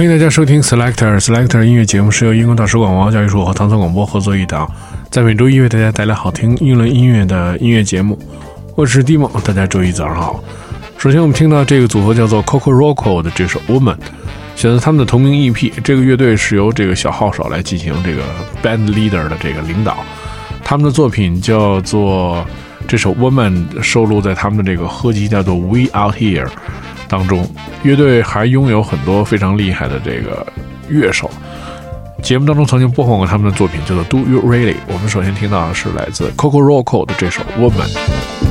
欢迎大家收听 Selector Selector 音乐节目，是由英国大使馆文化教育处和唐宋广播合作一档，在每周一为大家带来好听英伦音乐的音乐节目。我是 Dimo，大家周一早上好。首先，我们听到这个组合叫做 Coco Roco 的这首 Woman，选择他们的同名 EP。这个乐队是由这个小号手来进行这个 band leader 的这个领导。他们的作品叫做这首 Woman，收录在他们的这个合集叫做 We Out Here 当中。乐队还拥有很多非常厉害的这个乐手。节目当中曾经播放过他们的作品，叫做 Do You Really？我们首先听到的是来自 Coco Roco 的这首 Woman。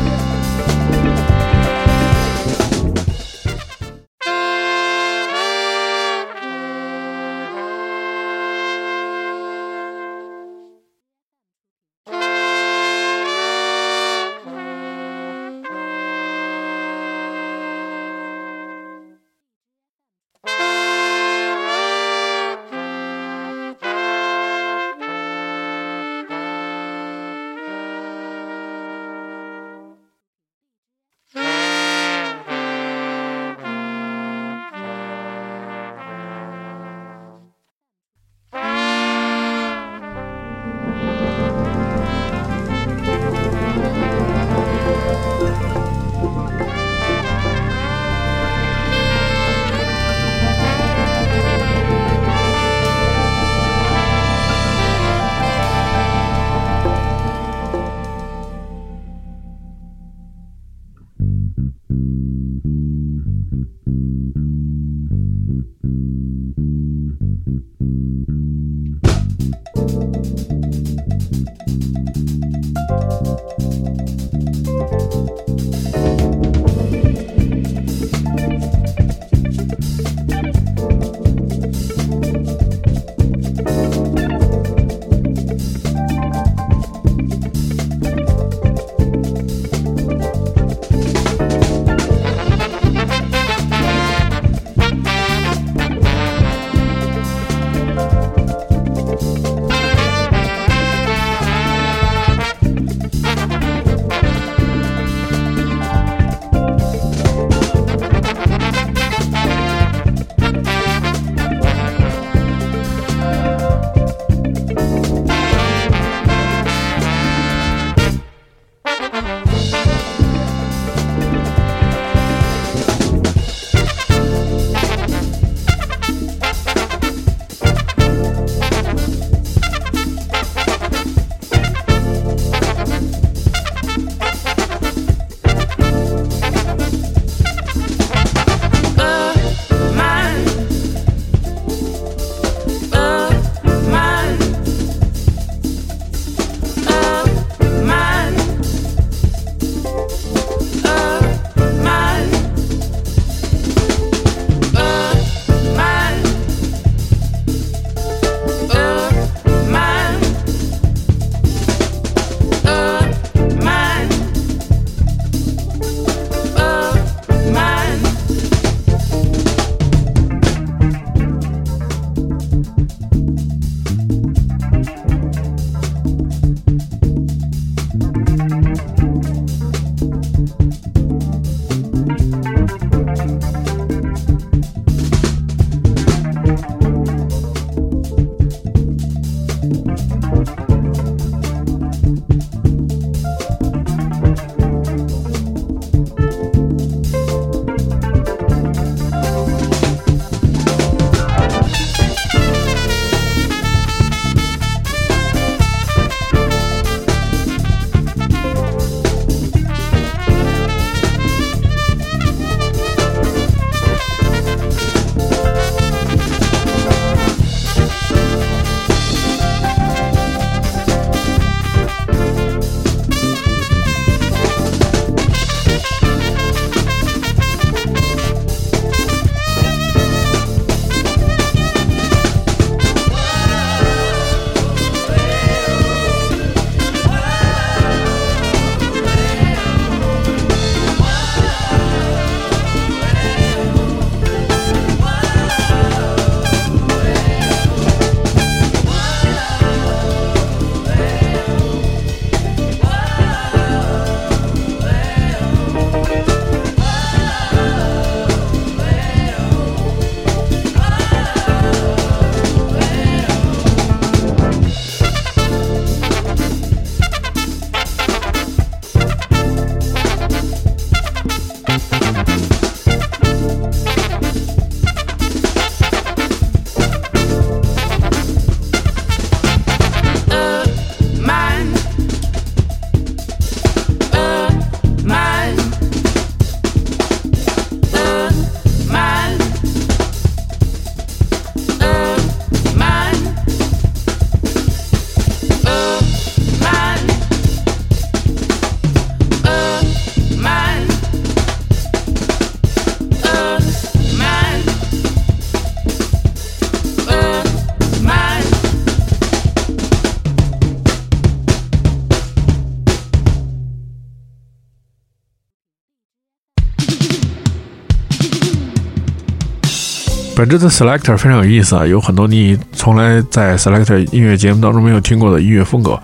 这次 Selector 非常有意思啊，有很多你从来在 Selector 音乐节目当中没有听过的音乐风格。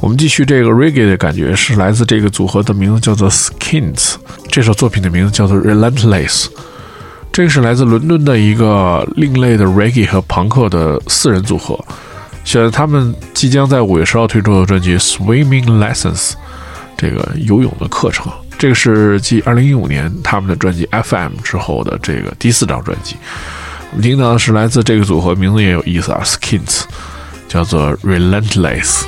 我们继续这个 Reggae 的感觉，是来自这个组合的名字叫做 Skins，这首作品的名字叫做 Relentless。这个是来自伦敦的一个另类的 Reggae 和朋克的四人组合，选择他们即将在五月十号推出的专辑 Swimming Lessons，这个游泳的课程。这个是继二零一五年他们的专辑 FM 之后的这个第四张专辑。我们听到的是来自这个组合，名字也有意思啊，Skins，叫做 Relentless。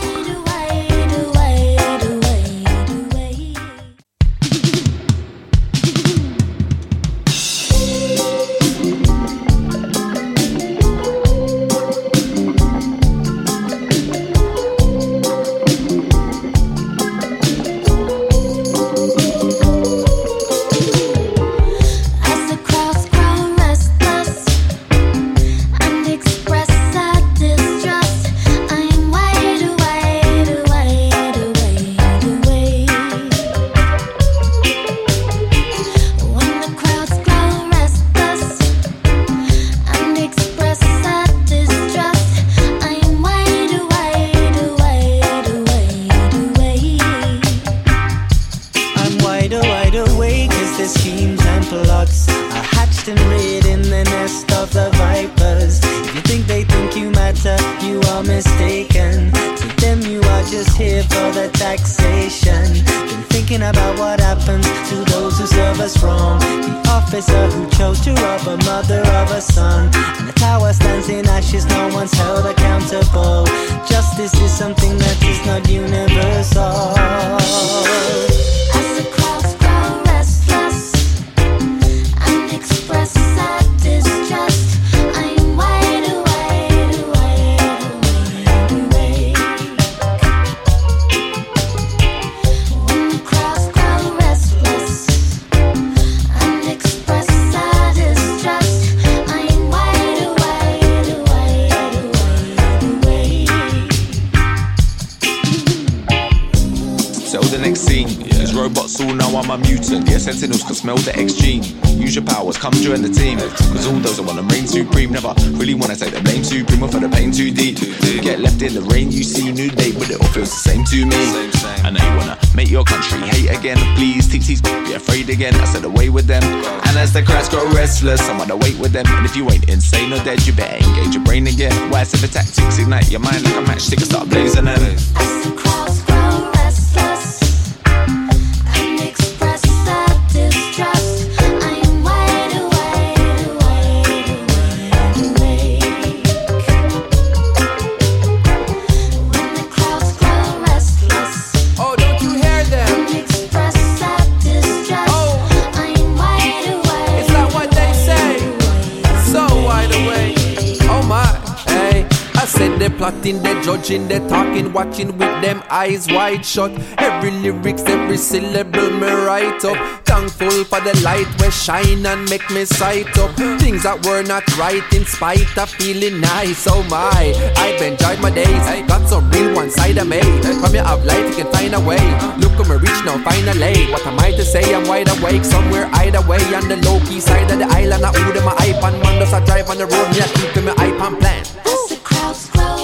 Sentinels can smell the X gene. Use your powers, come join the team. Cause all those that wanna reign supreme never really wanna take the blame supreme or for the pain too deep. Get left in the rain, you see new day, but it all feels the same to me. I know you wanna make your country hate again. Please, TT's be afraid again. I said away with them. And as the crowds grow restless, I wanna wait with them. And if you ain't insane or dead, you better engage your brain again. Why the tactics ignite your mind like a matchstick and start blazing them. As the crowds plotting, they're judging, they're talking, watching with them eyes wide shut. Every lyrics, every syllable me write up. Thankful for the light where shine and make me sight up. Things that were not right in spite of feeling nice. Oh my, I've enjoyed my days. I got some real one side of me. From your of life, you can find a way. Look at me reach now, finally. What am I to say? I'm wide awake somewhere either way on the low key side of the island. I order my iPhone, one does I drive on the road. Me, I keep my iPhone plan. As the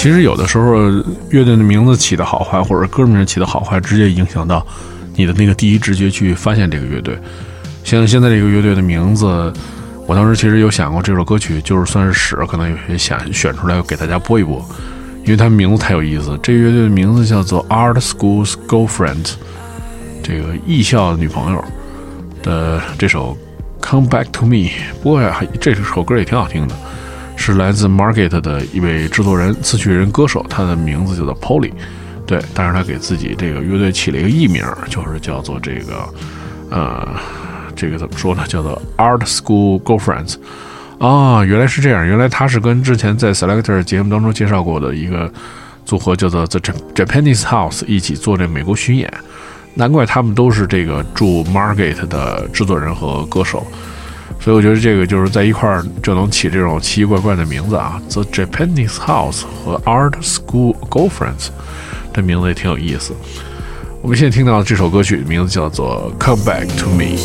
其实有的时候乐队的名字起的好坏，或者歌名起的好坏，直接影响到你的那个第一直觉去发现这个乐队。像现在这个乐队的名字，我当时其实有想过这首歌曲，就是算是屎，可能有些想选出来给大家播一播，因为它名字太有意思。这个乐队的名字叫做 Art School's Girlfriend，这个艺校女朋友的这首 Come Back to Me。不过呀，这首歌也挺好听的，是来自 Market 的一位制作人、词曲人、歌手，他的名字叫做 Polly。对，但是他给自己这个乐队起了一个艺名，就是叫做这个，呃。这个怎么说呢？叫做 Art School Girlfriends 啊，原来是这样。原来他是跟之前在 Selector 节目当中介绍过的一个组合叫做 The Japanese House 一起做这美国巡演。难怪他们都是这个驻 Market 的制作人和歌手。所以我觉得这个就是在一块儿就能起这种奇奇怪怪的名字啊，The Japanese House 和 Art School Girlfriends 这名字也挺有意思。我们现在听到的这首歌曲名字叫做《Come Back to Me》。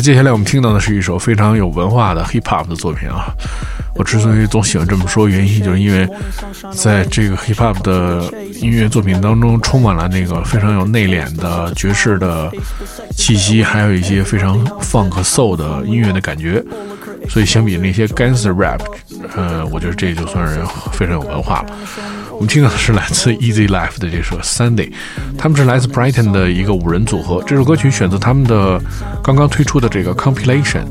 接下来我们听到的是一首非常有文化的 hip hop 的作品啊。我之所以总喜欢这么说，原因就是因为在这个 hip hop 的音乐作品当中，充满了那个非常有内敛的爵士的气息，还有一些非常 funk soul 的音乐的感觉。所以相比那些 gangster rap，呃，我觉得这就算是非常有文化了。我们听到的是来自 Easy Life 的这首 Sunday，他们是来自 Brighton 的一个五人组合。这首歌曲选择他们的刚刚推出的这个 compilation，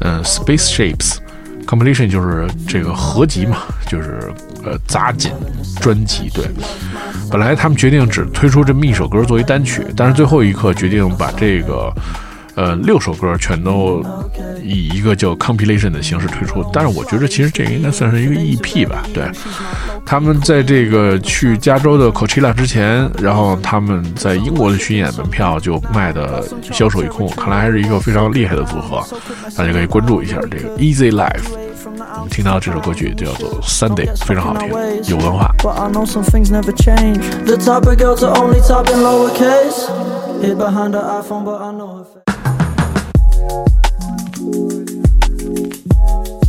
嗯，Space Shapes compilation 就是这个合集嘛，就是呃杂锦专辑。对，本来他们决定只推出这么一首歌作为单曲，但是最后一刻决定把这个。呃，六首歌全都以一个叫 compilation 的形式推出，但是我觉得其实这个应该算是一个 EP 吧。对，他们在这个去加州的 Coachella 之前，然后他们在英国的巡演门票就卖的销售一空，看来还是一个非常厉害的组合，大家可以关注一下这个 Easy Life。我们听到这首歌曲叫做 Sunday，非常好听，有文化。But I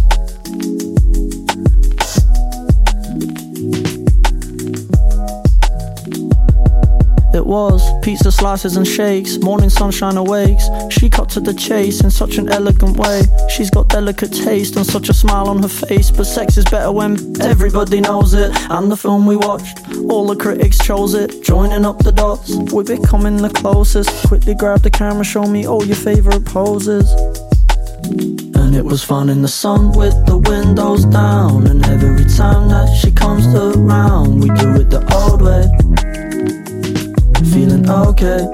It was pizza slices and shakes, morning sunshine awakes. She cut to the chase in such an elegant way. She's got delicate taste and such a smile on her face. But sex is better when everybody knows it. And the film we watched, all the critics chose it. Joining up the dots, we're becoming the closest. Quickly grab the camera, show me all your favorite poses. And it was fun in the sun with the windows down. And every time that she comes around, we do it the old way feeling okay.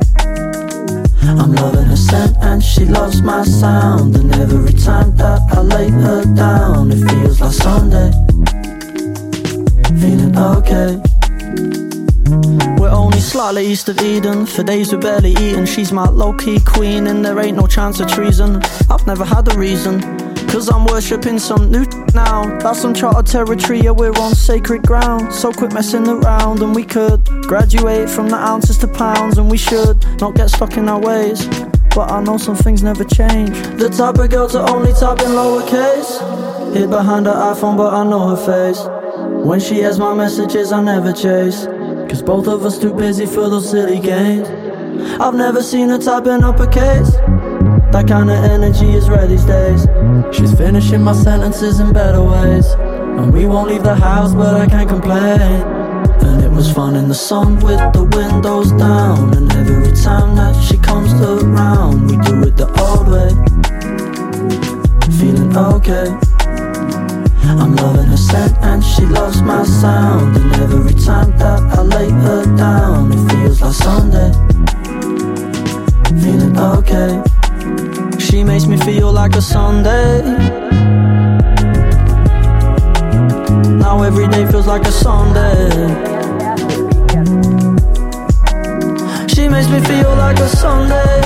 I'm loving her scent and she loves my sound. And every time that I lay her down, it feels like Sunday. Feeling okay. We're only slightly east of Eden. For days we're barely eating. She's my low key queen, and there ain't no chance of treason. I've never had a reason. Cause I'm worshipping some new now. That's uncharted territory, yeah, we're on sacred ground. So quit messing around, and we could graduate from the ounces to pounds, and we should not get stuck in our ways. But I know some things never change. The type of girl to only type in lowercase. Hid behind her iPhone, but I know her face. When she has my messages, I never chase. Cause both of us too busy for those silly games. I've never seen her type in uppercase. That kind of energy is rare these days. She's finishing my sentences in better ways. And we won't leave the house, but I can't complain. And it was fun in the sun with the windows down. And every time that she comes around, we do it the old way. Feeling okay. I'm loving her scent and she loves my sound. And every time that I lay her down, it feels like Sunday. Feeling okay. She makes me feel like a Sunday. Now every day feels like a Sunday. She makes me feel like a Sunday.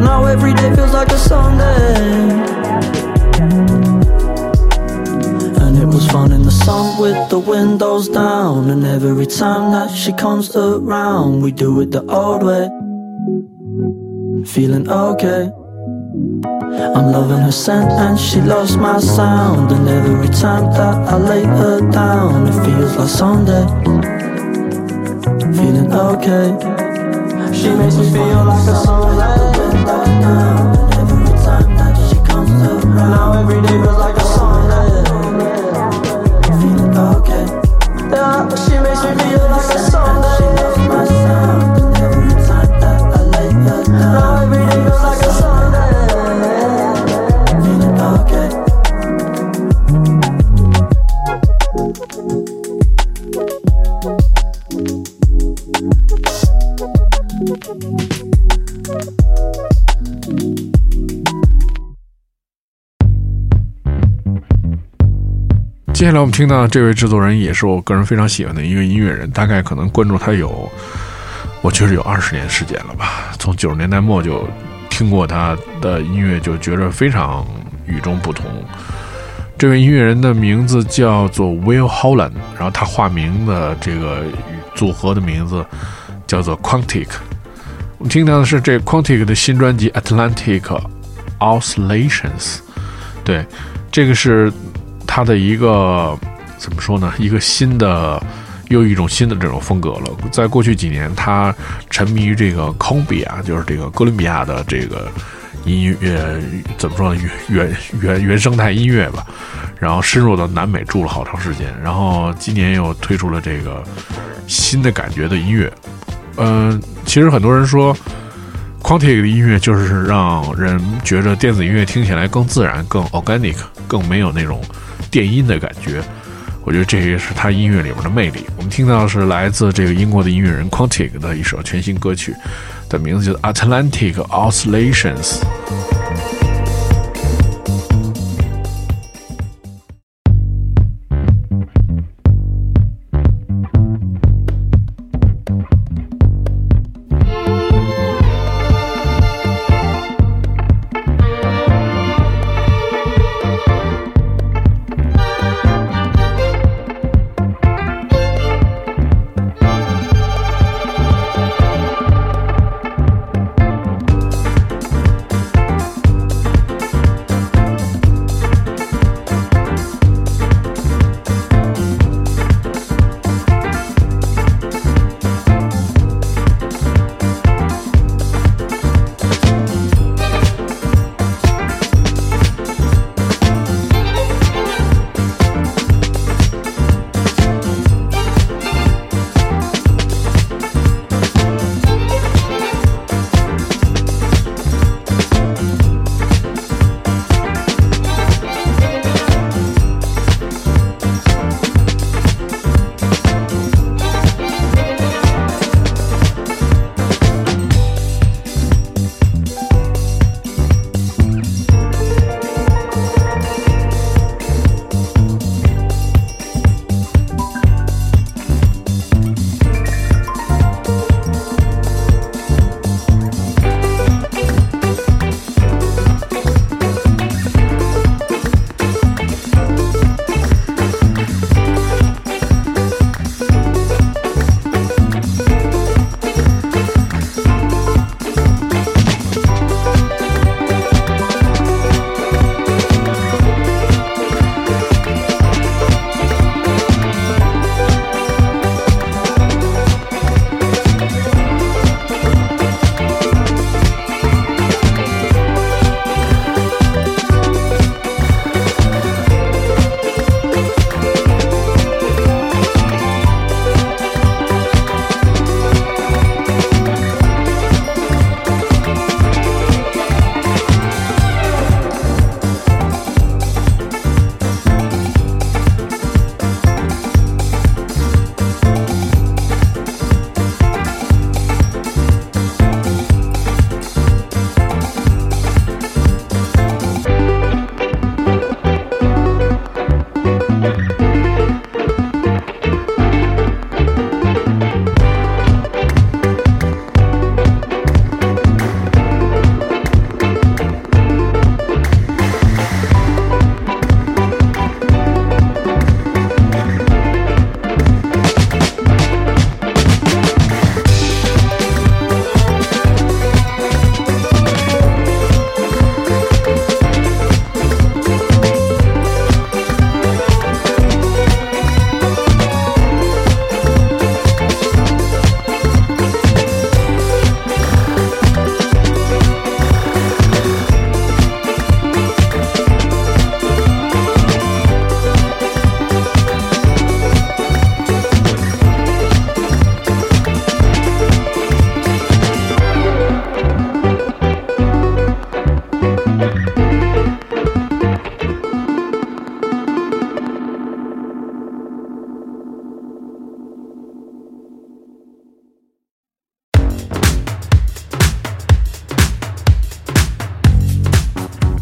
Now every day feels like a Sunday. And it was fun in the sun with the windows down. And every time that she comes around, we do it the old way. Feeling okay. I'm loving her scent and she loves my sound. And every time that I lay her down, it feels like Sunday. Feeling okay. She makes me feel like a. And every time that she comes around, now every day feels like a Sunday. Feeling okay. Yeah, 接下来我们听到这位制作人也是我个人非常喜欢的一个音乐人，大概可能关注他有，我觉得有二十年时间了吧。从九十年代末就听过他的音乐，就觉得非常与众不同。这位音乐人的名字叫做 Will Holland，然后他化名的这个组合的名字叫做 Quantic。我们听到的是这 Quantic 的新专辑《Atlantic Oscillations》，对，这个是他的一个怎么说呢？一个新的，又一种新的这种风格了。在过去几年，他沉迷于这个 c o m b i a 就是这个哥伦比亚的这个音乐，怎么说呢？原原原原生态音乐吧。然后深入到南美住了好长时间，然后今年又推出了这个新的感觉的音乐。嗯，其实很多人说，Quantic 的音乐就是让人觉着电子音乐听起来更自然、更 organic、更没有那种电音的感觉。我觉得这也是他音乐里面的魅力。我们听到是来自这个英国的音乐人 Quantic 的一首全新歌曲，的名字叫《Atlantic Oscillations》。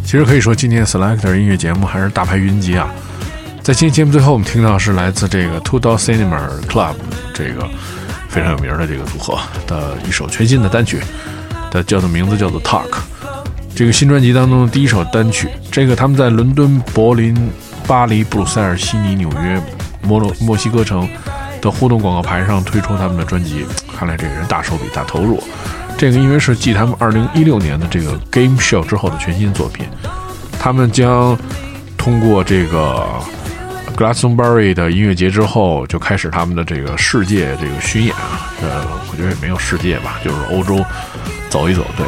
其实可以说，今天 Selector 音乐节目还是大牌云集啊！在今天节目最后，我们听到是来自这个 Two Door Cinema Club 这个非常有名的这个组合的一首全新的单曲，它叫的名字叫做 Talk。这个新专辑当中的第一首单曲，这个他们在伦敦、柏林、巴黎、布鲁塞尔、悉尼、纽约、摩洛墨西哥城的互动广告牌上推出他们的专辑，看来这个人大手笔、大投入。这个因为是继他们二零一六年的这个 Game Show 之后的全新作品，他们将通过这个 Glastonbury 的音乐节之后，就开始他们的这个世界这个巡演啊。呃，我觉得也没有世界吧，就是欧洲走一走。对，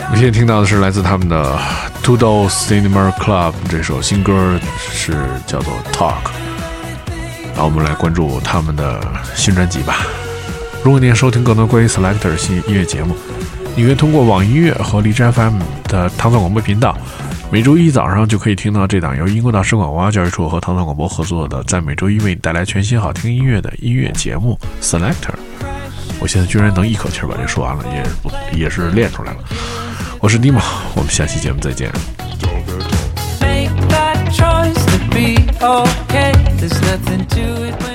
我们现在听到的是来自他们的 Two Door Cinema Club 这首新歌，是叫做 Talk。然后我们来关注他们的新专辑吧。如果你想收听更多关于 Selector 新音乐节目，你可以通过网易音乐和荔枝 FM 的唐宋广播频道，每周一早上就可以听到这档由英国大使馆文化教育处和唐宋广播合作的，在每周一为你带来全新好听音乐的音乐节目 Selector。我现在居然能一口气把这说完了，也不也是练出来了。我是 Dima，我们下期节目再见。Make that choice to be ok There's nothing to it